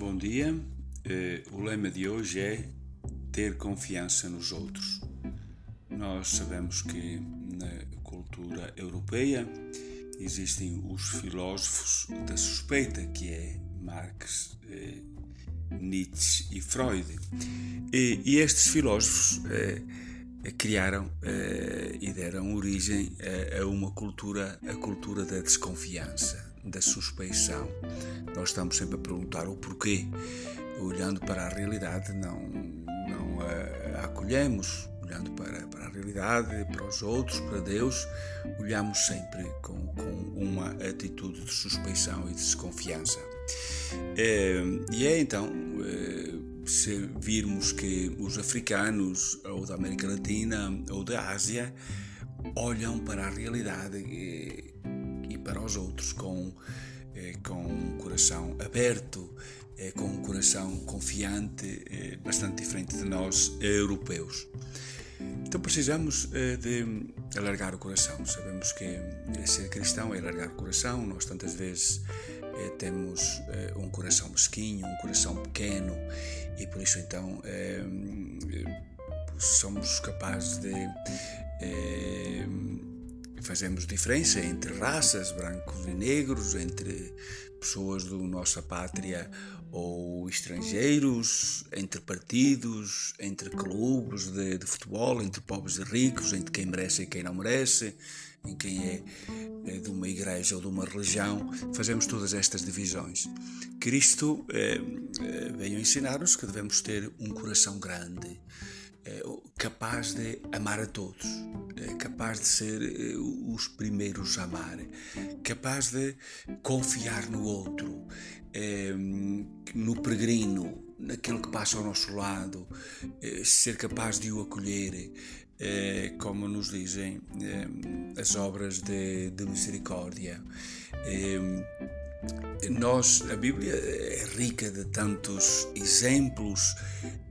Bom dia. Eh, o lema de hoje é ter confiança nos outros. Nós sabemos que na cultura europeia existem os filósofos da suspeita, que é Marx, eh, Nietzsche e Freud. E, e estes filósofos eh, criaram e deram origem a, a uma cultura, a cultura da desconfiança da suspeição. Nós estamos sempre a perguntar o porquê. Olhando para a realidade, não, não a, a acolhemos. Olhando para, para a realidade, para os outros, para Deus, olhamos sempre com, com uma atitude de suspeição e de desconfiança. É, e é então, é, se virmos que os africanos, ou da América Latina, ou da Ásia, olham para a realidade para os outros com, eh, com um coração aberto, eh, com um coração confiante, eh, bastante diferente de nós europeus. Então precisamos de alargar o coração. Sabemos que ser cristão é alargar o coração. Nós tantas vezes temos um coração mesquinho, um coração pequeno e por isso então somos capazes de fazemos diferença entre raças, brancos e negros, entre pessoas da nossa pátria ou estrangeiros, entre partidos, entre clubes de, de, futebol, entre pobres e ricos, entre quem merece e quem não merece, em quem é, é de uma igreja ou de uma religião, fazemos todas estas divisões. Cristo eh, veio ensinar-nos que devemos ter um coração grande, eh, capaz de amar a todos capaz de ser eh, os primeiros a amar, capaz de confiar no outro, eh, no peregrino, naquele que passa ao nosso lado, eh, ser capaz de o acolher, como nos dizem as obras de, de misericórdia. Nós, a Bíblia é rica de tantos exemplos,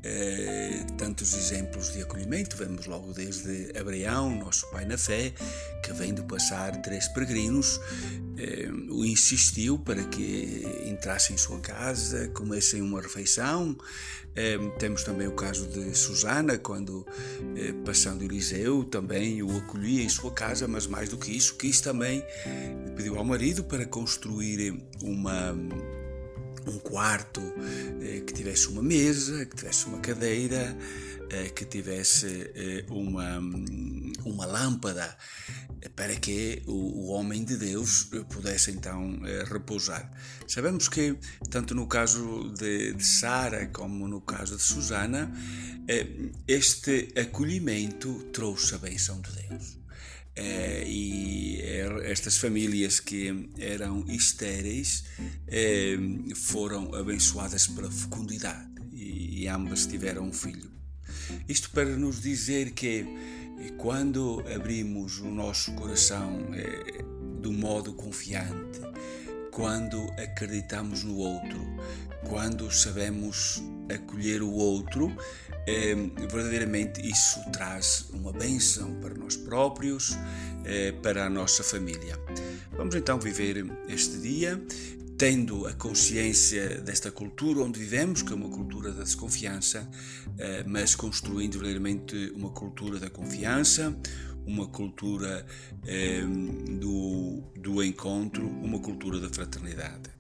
eh, tantos exemplos de acolhimento. Vemos logo desde Abraão, nosso pai na fé, que vem de passar três peregrinos, eh, o insistiu para que entrassem em sua casa, comessem uma refeição. Eh, temos também o caso de Susana, quando, eh, passando Eliseu, também o acolhia em sua casa, mas mais do que isso, quis também, pediu ao marido para construir uma um quarto eh, que tivesse uma mesa, que tivesse uma cadeira, que tivesse eh, uma, uma lâmpada para que o, homem de Deus pudesse então repousar. Sabemos que, tanto no caso de, de Sara como no caso de Susana, este acolhimento trouxe a benção de Deus. Eh, e estas famílias que eram estéreis eh, foram abençoadas pela fecundidade e, e ambas tiveram um filho. Isto para nos dizer que quando abrimos o nosso coração eh, do modo confiante, quando acreditamos no outro, quando sabemos acolher o outro, eh, verdadeiramente isso traz uma bênção para nós próprios, eh, para a nossa família. Vamos então viver este dia tendo a consciência desta cultura onde vivemos, que é uma cultura da desconfiança, eh, mas construindo verdadeiramente uma cultura da confiança, uma cultura do, do encontro, uma cultura da fraternidade.